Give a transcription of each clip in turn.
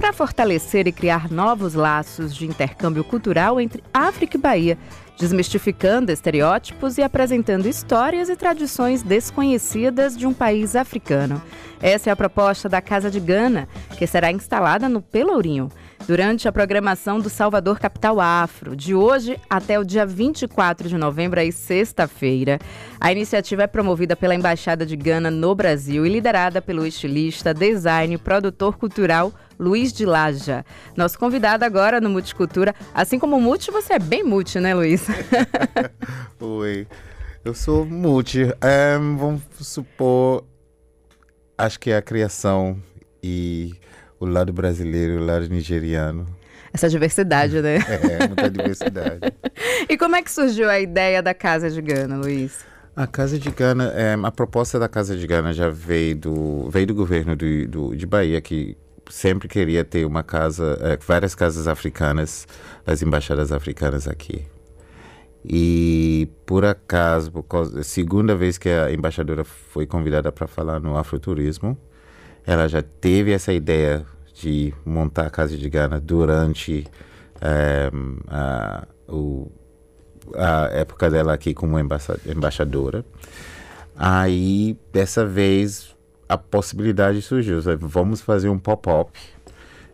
para fortalecer e criar novos laços de intercâmbio cultural entre África e Bahia, desmistificando estereótipos e apresentando histórias e tradições desconhecidas de um país africano. Essa é a proposta da Casa de Gana, que será instalada no Pelourinho durante a programação do Salvador Capital Afro, de hoje até o dia 24 de novembro, aí sexta-feira. A iniciativa é promovida pela Embaixada de Gana no Brasil e liderada pelo estilista, design e produtor cultural Luiz de Laja. Nosso convidado agora no Multicultura, assim como Multi, você é bem multi, né, Luiz? Oi, eu sou multi. Um, vamos supor, acho que é a criação e o lado brasileiro, o lado nigeriano. Essa diversidade, né? É, muita diversidade. e como é que surgiu a ideia da Casa de Gana, Luiz? A Casa de Gana, é, a proposta da Casa de Gana já veio do, veio do governo do, do, de Bahia, que sempre queria ter uma casa, é, várias casas africanas, as embaixadas africanas aqui. E por acaso, por causa, segunda vez que a embaixadora foi convidada para falar no Afroturismo, ela já teve essa ideia de montar a Casa de Gana durante é, a, o, a época dela aqui como embaixadora. Aí, dessa vez, a possibilidade surgiu. Vamos fazer um pop-up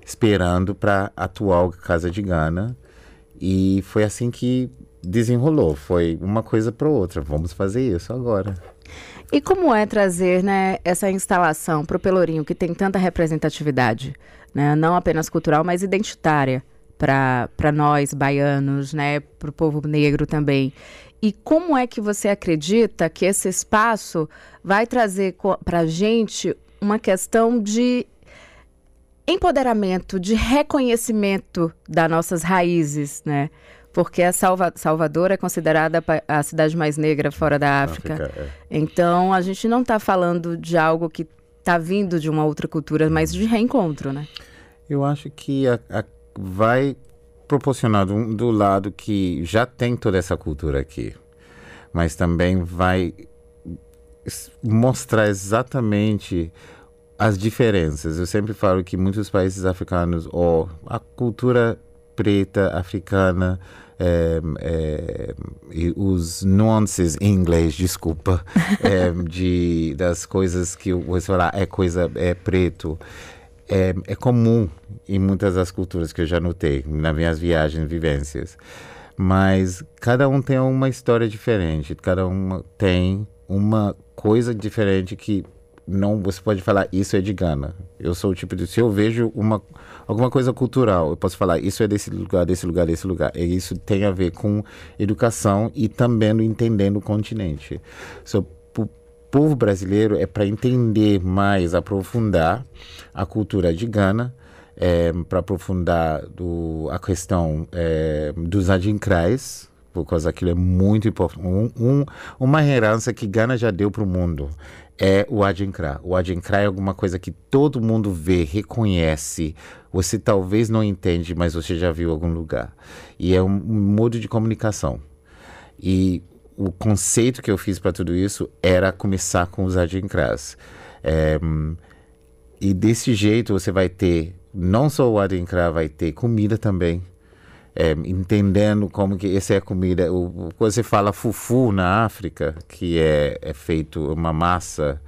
esperando para a atual Casa de Gana. E foi assim que desenrolou. Foi uma coisa para outra. Vamos fazer isso agora. E como é trazer né, essa instalação para o Pelourinho, que tem tanta representatividade, né, não apenas cultural, mas identitária para nós baianos, né, para o povo negro também? E como é que você acredita que esse espaço vai trazer para a gente uma questão de empoderamento, de reconhecimento das nossas raízes, né? porque a Salva Salvador é considerada a cidade mais negra fora da África. África é. Então, a gente não está falando de algo que está vindo de uma outra cultura, mas de reencontro, né? Eu acho que a, a vai proporcionar do, do lado que já tem toda essa cultura aqui, mas também vai mostrar exatamente as diferenças. Eu sempre falo que muitos países africanos, ou a cultura preta africana, é, é, os nuances em inglês, desculpa, é, de, das coisas que você falar é coisa, é preto. É, é comum em muitas das culturas que eu já notei nas minhas viagens, vivências. Mas cada um tem uma história diferente, cada um tem uma coisa diferente que não você pode falar isso é de Gana. Eu sou o tipo de se eu vejo uma alguma coisa cultural. Eu posso falar, isso é desse lugar, desse lugar, desse lugar. E isso tem a ver com educação e também entendendo o continente. So, povo brasileiro é para entender mais, aprofundar a cultura de Gana, é, para aprofundar do, a questão é, dos adincrais, por causa aquilo é muito importante. Um, um, uma herança que Gana já deu para o mundo é o Adinkra. O Adinkra é alguma coisa que todo mundo vê, reconhece. Você talvez não entende, mas você já viu em algum lugar. E é um, um modo de comunicação. E o conceito que eu fiz para tudo isso era começar com os Adinkras. É, e desse jeito você vai ter, não só o Adinkra, vai ter comida também é, entendendo como que essa é a comida. O, você fala fufu na África, que é, é feito uma massa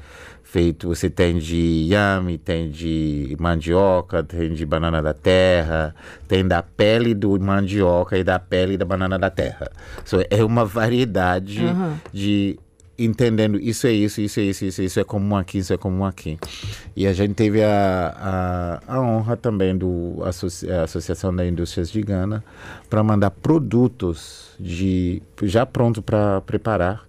feito, você tem de yame, tem de mandioca, tem de banana da terra, tem da pele do mandioca e da pele da banana da terra. So, é uma variedade uhum. de entendendo isso é isso, isso é isso, isso, é isso é comum aqui, isso é comum aqui. E a gente teve a, a, a honra também do Associ, Associação da Indústrias de Gana para mandar produtos de já pronto para preparar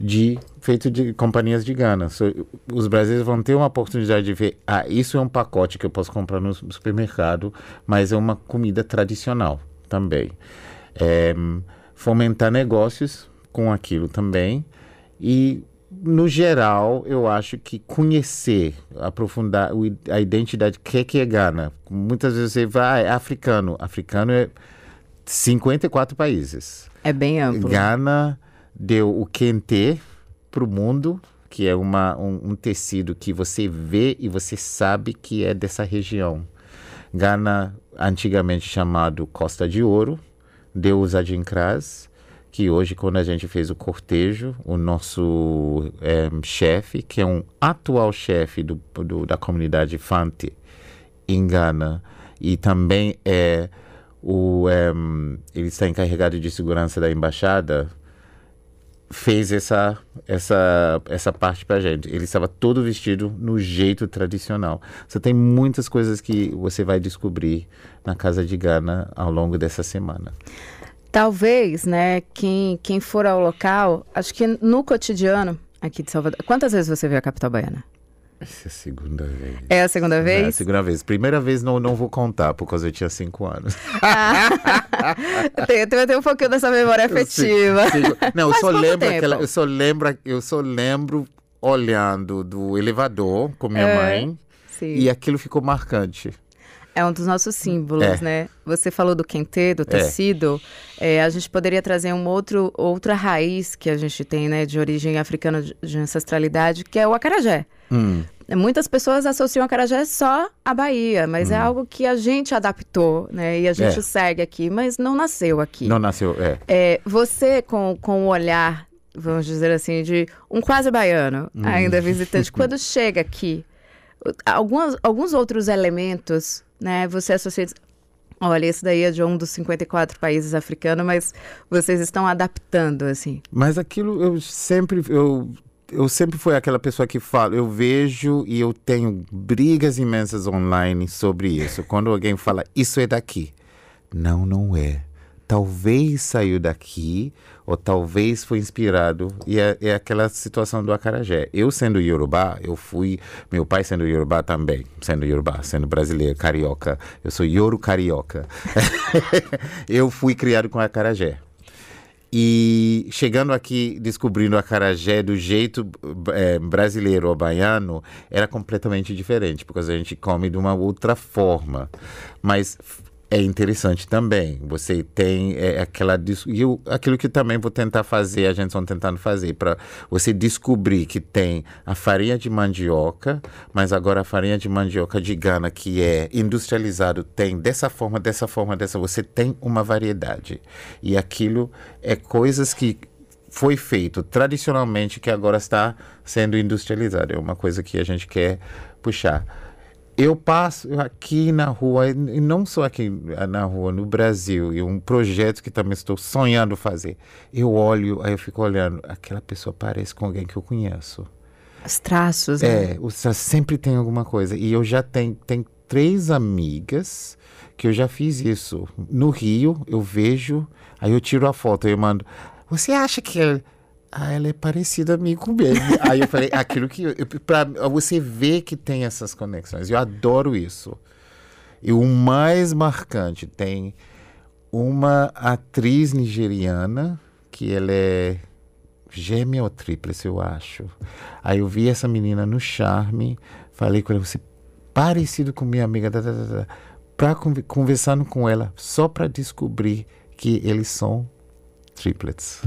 de feito de companhias de Gana. So, os brasileiros vão ter uma oportunidade de ver, ah, isso é um pacote que eu posso comprar no supermercado, mas é uma comida tradicional também. É, fomentar negócios com aquilo também e, no geral, eu acho que conhecer, aprofundar a identidade, que é, que é Gana. Muitas vezes você vai, ah, é africano. Africano é 54 países. É bem amplo. Gana deu o quente para o mundo, que é uma, um, um, tecido que você vê e você sabe que é dessa região. Gana, antigamente chamado Costa de Ouro, deu os adincrás, que hoje, quando a gente fez o cortejo, o nosso é, chefe, que é um atual chefe do, do, da comunidade Fante em Gana, e também é o é, ele está encarregado de segurança da embaixada, fez essa essa essa parte pra gente. Ele estava todo vestido no jeito tradicional. Você tem muitas coisas que você vai descobrir na casa de Gana ao longo dessa semana. Talvez, né, quem quem for ao local, acho que no cotidiano aqui de Salvador. Quantas vezes você viu a capital baiana? Essa é a segunda vez. É a segunda vez? É a segunda vez. Primeira vez não, não vou contar, porque eu tinha cinco anos. Ah, tem, tem, tem um pouquinho dessa memória afetiva. Não, eu só lembro aquela, eu só lembro, eu só lembro olhando do elevador com minha é, mãe. Sim. E aquilo ficou marcante. É um dos nossos símbolos, é. né? Você falou do quentê, do é. tecido. É. A gente poderia trazer um outro, outra raiz que a gente tem, né? De origem africana, de ancestralidade, que é o acarajé. Hum. Muitas pessoas associam a Carajé só à Bahia, mas é hum. é algo que a gente adaptou, né? E a gente é. segue aqui, mas não nasceu aqui. Não nasceu, é. é você, com, com o olhar, vamos dizer assim, de um quase baiano, hum. ainda visitante, quando chega aqui, alguns, alguns outros elementos, né? Você associa Olha, esse daí é de um dos 54 países africanos, mas vocês estão adaptando, assim. Mas aquilo eu sempre eu eu sempre fui aquela pessoa que fala, eu vejo e eu tenho brigas imensas online sobre isso. Quando alguém fala, isso é daqui. Não, não é. Talvez saiu daqui, ou talvez foi inspirado. E é, é aquela situação do acarajé. Eu sendo Yorubá, eu fui. Meu pai sendo Yorubá também. Sendo Yorubá, sendo brasileiro, carioca. Eu sou Yoru carioca. eu fui criado com acarajé. E chegando aqui, descobrindo a carajé do jeito é, brasileiro ou baiano, era completamente diferente, porque a gente come de uma outra forma. Mas é interessante também. Você tem é, aquela. E eu, aquilo que também vou tentar fazer, a gente está tentando fazer, para você descobrir que tem a farinha de mandioca, mas agora a farinha de mandioca de Gana, que é industrializado, tem dessa forma, dessa forma, dessa. Você tem uma variedade. E aquilo é coisas que foi feito tradicionalmente que agora está sendo industrializado. É uma coisa que a gente quer puxar eu passo aqui na rua, e não só aqui na rua, no Brasil, e um projeto que também estou sonhando fazer. Eu olho, aí eu fico olhando, aquela pessoa parece com alguém que eu conheço. Os traços, é, né? É, sempre tem alguma coisa. E eu já tenho, tenho três amigas que eu já fiz isso. No Rio, eu vejo, aí eu tiro a foto, eu mando. Você acha que ah, ela é parecida a mim com mesmo. Aí eu falei, aquilo que. Para você ver que tem essas conexões. Eu adoro isso. E o mais marcante tem uma atriz nigeriana que ela é gêmea ou tríplice, eu acho. Aí eu vi essa menina no Charme, falei com ela, você é parecido com minha amiga, da, da, da, pra, conversando com ela, só para descobrir que eles são triplets.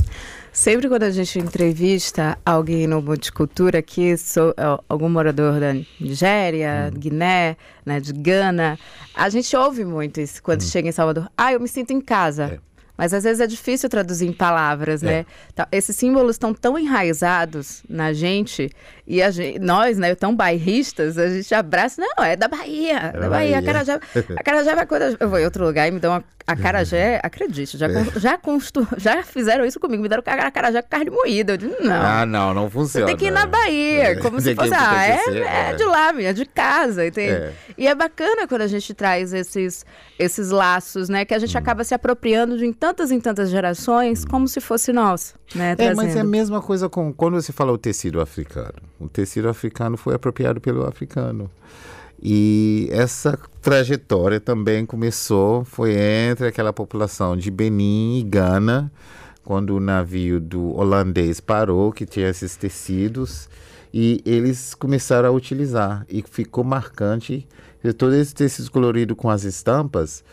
Sempre quando a gente entrevista alguém no Multicultura aqui, sou, é, algum morador da Nigéria, hum. Guiné, né, de Gana, a gente ouve muito isso quando hum. chega em Salvador. Ah, eu me sinto em casa. É. Mas às vezes é difícil traduzir em palavras, né? é. né? Esses símbolos estão tão enraizados na gente e gente, nós, né, tão bairristas, a gente abraça, não, é da Bahia, é da Bahia. Bahia. A Carajé, a Carajé vai quando eu vou em outro lugar e me dão uma a carajé, acredite, já, é. já, constru, já fizeram isso comigo, me deram carajé com carne moída. Eu disse, não. Ah, não, não funciona. Você tem que ir na Bahia, é. como se fosse, ah, é, é, é, de lá, minha, de casa, entende? É. E é bacana quando a gente traz esses, esses laços, né, que a gente hum. acaba se apropriando de em tantas e tantas gerações, como se fosse nosso, né, É, mas é a mesma coisa com, quando você fala o tecido africano. O tecido africano foi apropriado pelo africano. E essa trajetória também começou, foi entre aquela população de Benin e Gana, quando o navio do holandês parou, que tinha esses tecidos, e eles começaram a utilizar. E ficou marcante, todo esse tecido colorido com as estampas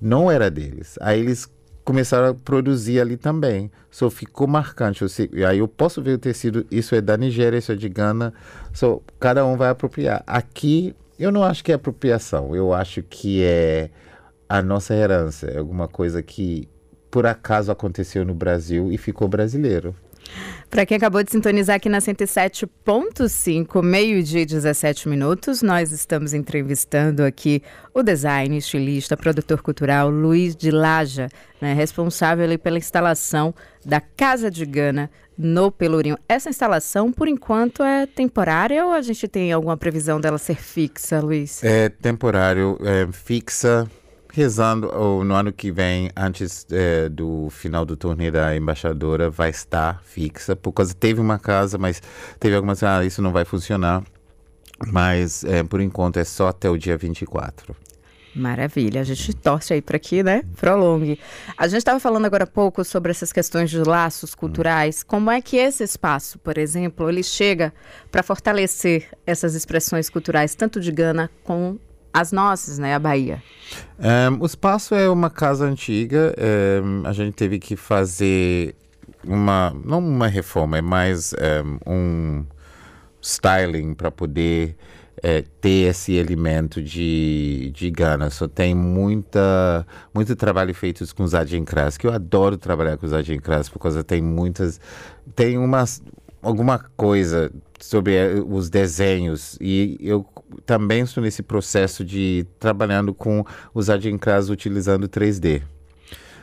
não era deles. Aí eles começaram a produzir ali também. Só ficou marcante. e aí eu posso ver o tecido, isso é da Nigéria, isso é de Gana. So, cada um vai apropriar. Aqui eu não acho que é apropriação, eu acho que é a nossa herança, é alguma coisa que por acaso aconteceu no Brasil e ficou brasileiro. Para quem acabou de sintonizar aqui na 107.5, meio-dia e 17 minutos, nós estamos entrevistando aqui o designer, estilista, produtor cultural Luiz de Laja, né, responsável pela instalação da Casa de Gana no Pelourinho. Essa instalação, por enquanto, é temporária ou a gente tem alguma previsão dela ser fixa, Luiz? É temporário, é fixa rezando no ano que vem, antes é, do final do torneio da embaixadora, vai estar fixa, por causa teve uma casa, mas teve algumas, ah, isso não vai funcionar. Mas é, por enquanto é só até o dia 24. Maravilha, a gente torce aí para que, né, prolongue. A gente estava falando agora há pouco sobre essas questões de laços culturais. Como é que esse espaço, por exemplo, ele chega para fortalecer essas expressões culturais, tanto de Gana como as nossas, né, a Bahia? O espaço é uma casa antiga. A gente teve que fazer uma, não uma reforma, é mais um, um styling para poder é, ter esse elemento de, de Gana. Só tem muita, muito trabalho feito com os Agencras, que eu adoro trabalhar com os Agencras, porque tem muitas. Tem umas, alguma coisa sobre eh, os desenhos e eu também estou nesse processo de trabalhando com os Agencras utilizando 3D.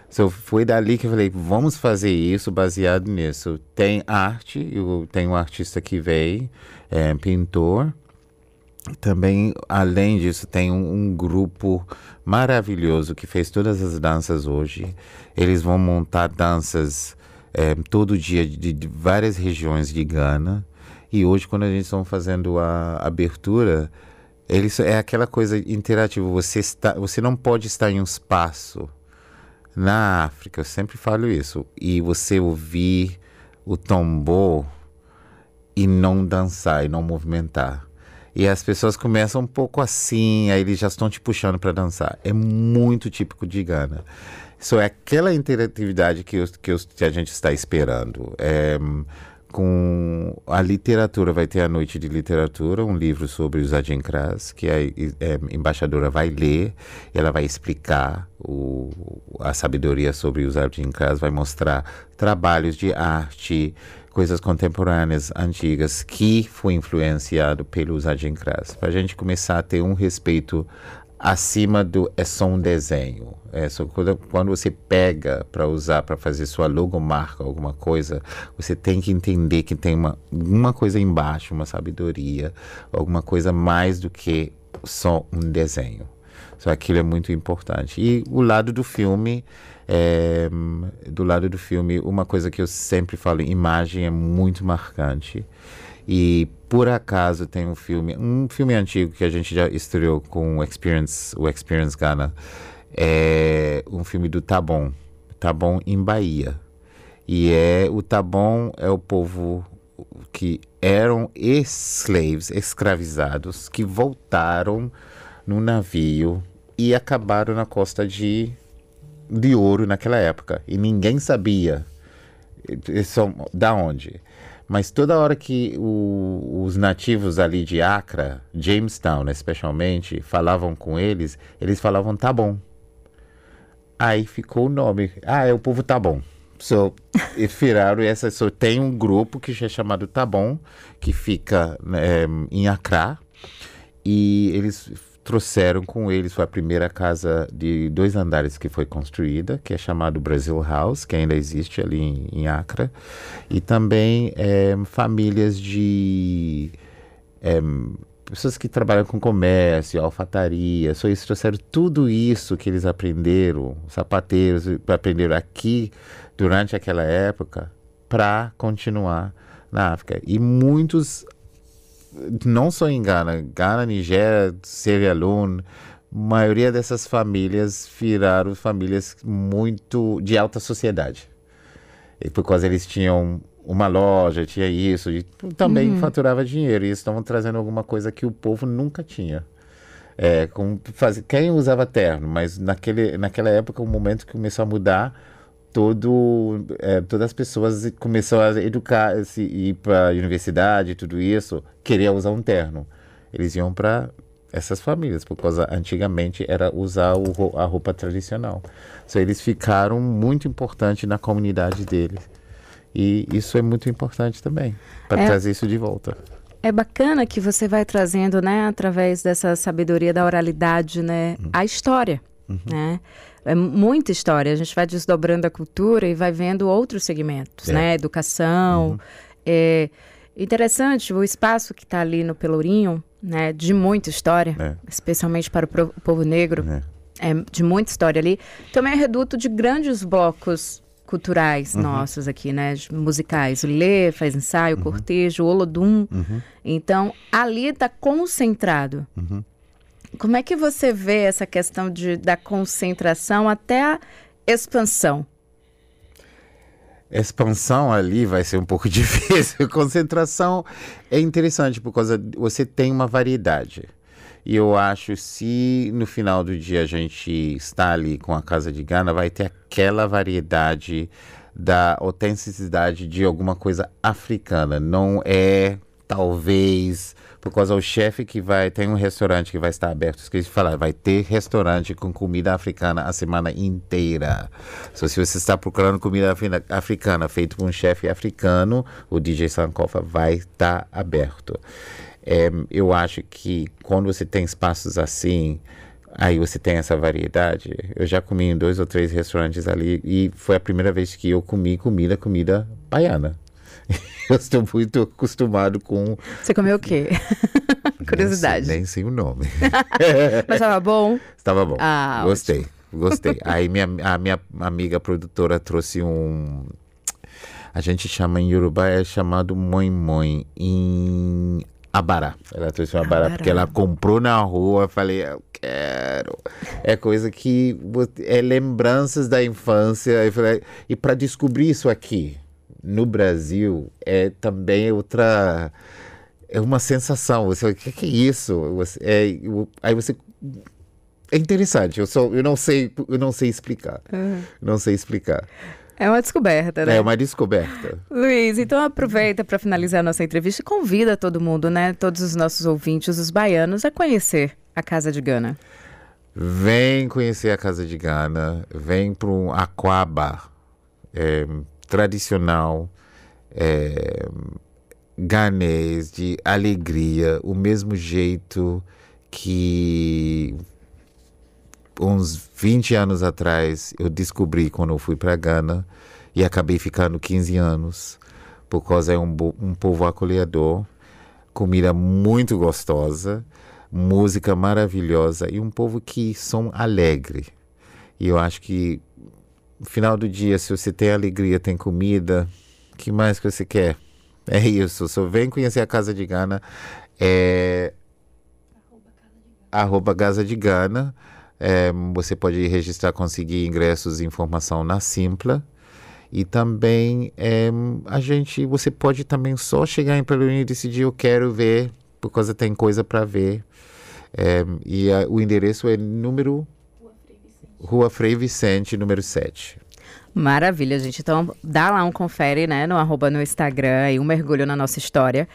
So, foi dali que eu falei, vamos fazer isso baseado nisso. Tem arte, eu tenho um artista que veio, é, pintor. Também, além disso, tem um, um, grupo maravilhoso que fez todas as danças hoje. Eles vão montar danças é, todo dia de, de, várias regiões de Gana. E hoje, quando a gente está fazendo a abertura, eles, é aquela coisa interativa. Você, está, você não pode estar em um espaço na África, eu sempre falo isso, e você ouvir o tambor e não dançar e não movimentar. E as pessoas começam um pouco assim, aí eles já estão te puxando para dançar. É muito típico de Gana. Isso é aquela interatividade que, que, que a gente está esperando. É, com a literatura, vai ter a noite de literatura, um livro sobre os Adinkras, que a, a, embaixadora vai ler, ela vai explicar o, a sabedoria sobre os Adinkras, vai mostrar trabalhos de arte, coisas contemporâneas, antigas, que foi influenciado pelos Adinkras, para a gente começar a ter um respeito acima do é só um desenho. É só quando, quando você pega para usar para fazer sua logomarca, alguma coisa, você tem que entender que tem uma, uma coisa embaixo, uma sabedoria, alguma coisa mais do que só um desenho. Só aquilo é muito importante. E o lado do filme, é, do lado do filme, uma coisa que eu sempre falo, imagem é muito marcante. E por acaso tem um filme, um filme antigo que a gente já estreou com o Experience, o Experience Ghana, é um filme do Tabon, Tabon em Bahia. E é o Tabon é o povo que eram slaves, escravizados, que voltaram no navio e acabaram na costa de, de ouro naquela época. E ninguém sabia são, da onde. Mas toda hora que o, os nativos ali de Accra, Jamestown especialmente, falavam com eles, eles falavam tá bom. Aí ficou o nome. Ah, é o povo tá bom. So, e viraram essa. So, tem um grupo que é chamado Tá Bom, que fica é, em Accra. E eles trouxeram com eles foi a primeira casa de dois andares que foi construída, que é chamado Brasil House, que ainda existe ali em, em Acre, e também é, famílias de é, pessoas que trabalham com comércio, alfataria, só isso trouxeram tudo isso que eles aprenderam, sapateiros aprenderam aqui durante aquela época para continuar na África. E muitos não só em Ghana, Ghana, Nigéria, Sierra Leone, maioria dessas famílias viraram famílias muito de alta sociedade. E por causa eles tinham uma loja, tinha isso, e também uhum. faturava dinheiro. E estavam trazendo alguma coisa que o povo nunca tinha. É, com, faz, quem usava terno, mas naquele, naquela época, o momento que começou a mudar, todo, é, todas as pessoas começaram a educar, se ir para a universidade, tudo isso, queria usar um terno. Eles iam para essas famílias, por causa antigamente era usar o, a roupa tradicional. Então, eles ficaram muito importantes na comunidade deles. E isso é muito importante também, para é, trazer isso de volta. É bacana que você vai trazendo, né, através dessa sabedoria da oralidade, né, uhum. a história, uhum. né? É muita história. A gente vai desdobrando a cultura e vai vendo outros segmentos, é. né? Educação. Uhum. É interessante o espaço que está ali no Pelourinho, né? De muita história, é. especialmente para o povo negro. É. é de muita história ali. Também é reduto de grandes blocos culturais uhum. nossos aqui, né? Musicais. O Lê faz ensaio, uhum. cortejo, o Olodum. Uhum. Então, ali está concentrado. Uhum. Como é que você vê essa questão de, da concentração até a expansão? Expansão ali vai ser um pouco difícil. Concentração é interessante por causa você tem uma variedade. E eu acho se no final do dia a gente está ali com a Casa de Gana, vai ter aquela variedade da autenticidade de alguma coisa africana. Não é talvez por causa do chefe que vai tem um restaurante que vai estar aberto esqueci de falar vai ter restaurante com comida africana a semana inteira se você está procurando comida africana feito por um chefe africano o DJ Sankofa vai estar aberto é, eu acho que quando você tem espaços assim, aí você tem essa variedade. Eu já comi em dois ou três restaurantes ali e foi a primeira vez que eu comi comida, comida baiana. Eu estou muito acostumado com. Você comeu o quê? Curiosidade. Nem sei, nem sei, o nome. Mas estava bom? Estava bom. Ah, gostei, ótimo. gostei. Aí minha, a minha amiga produtora trouxe um. A gente chama em Yorubá, é chamado Moi Moi. Em Abará. Ela trouxe uma Abará porque ela comprou na rua. Falei, eu quero. É coisa que é lembranças da infância. Falei, e para descobrir isso aqui no Brasil é também outra. É uma sensação. Você, o que, que é isso? Você, é, aí você é interessante. Eu só, eu não sei, eu não sei explicar. Uhum. Não sei explicar. É uma descoberta, né? É uma descoberta. Luiz, então aproveita para finalizar a nossa entrevista e convida todo mundo, né? Todos os nossos ouvintes, os baianos, a conhecer a Casa de Gana. Vem conhecer a Casa de Gana, vem para um aquaba é, tradicional, é, ganês, de alegria, o mesmo jeito que uns 20 anos atrás eu descobri quando eu fui para Gana e acabei ficando 15 anos, por causa é um, um povo acolhedor, comida muito gostosa, música maravilhosa e um povo que são alegre. E eu acho que no final do dia, se você tem alegria, tem comida, que mais que você quer? É isso. Só vem conhecer a Casa de Gana. É arroba Casa de Gana. É, você pode registrar, conseguir ingressos e informação na Simpla. E também é, a gente, você pode também só chegar em Pelourinho e decidir eu quero ver, por causa tem coisa para ver. É, e a, o endereço é número Rua Frei Vicente, número 7. Maravilha, gente. Então dá lá um confere, né, no arroba no Instagram e um mergulho na nossa história.